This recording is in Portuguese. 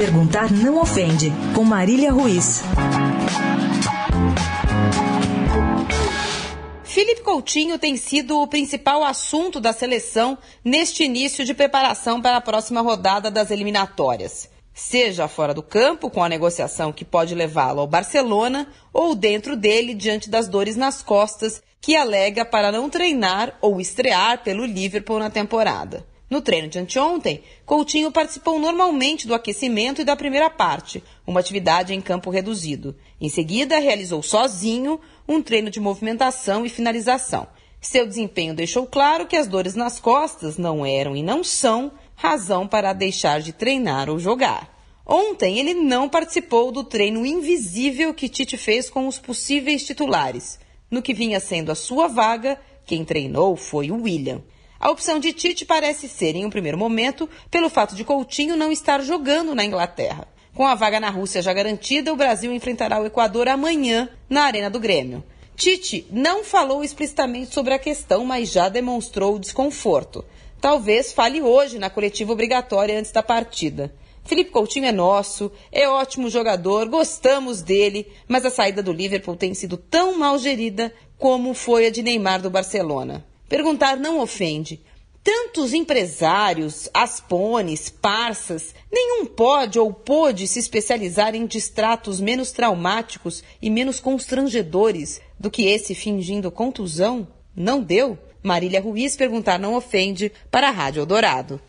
Perguntar não ofende, com Marília Ruiz. Felipe Coutinho tem sido o principal assunto da seleção neste início de preparação para a próxima rodada das eliminatórias. Seja fora do campo, com a negociação que pode levá-lo ao Barcelona, ou dentro dele, diante das dores nas costas, que alega para não treinar ou estrear pelo Liverpool na temporada. No treino de anteontem, Coutinho participou normalmente do aquecimento e da primeira parte, uma atividade em campo reduzido. Em seguida, realizou sozinho um treino de movimentação e finalização. Seu desempenho deixou claro que as dores nas costas não eram e não são razão para deixar de treinar ou jogar. Ontem ele não participou do treino invisível que Tite fez com os possíveis titulares. No que vinha sendo a sua vaga, quem treinou foi o William. A opção de Tite parece ser, em um primeiro momento, pelo fato de Coutinho não estar jogando na Inglaterra. Com a vaga na Rússia já garantida, o Brasil enfrentará o Equador amanhã na Arena do Grêmio. Tite não falou explicitamente sobre a questão, mas já demonstrou desconforto. Talvez fale hoje na coletiva obrigatória antes da partida. Felipe Coutinho é nosso, é ótimo jogador, gostamos dele, mas a saída do Liverpool tem sido tão mal gerida como foi a de Neymar do Barcelona. Perguntar não ofende. Tantos empresários, aspones, parças, nenhum pode ou pôde se especializar em distratos menos traumáticos e menos constrangedores do que esse fingindo contusão? Não deu? Marília Ruiz perguntar não ofende para a Rádio Eldorado.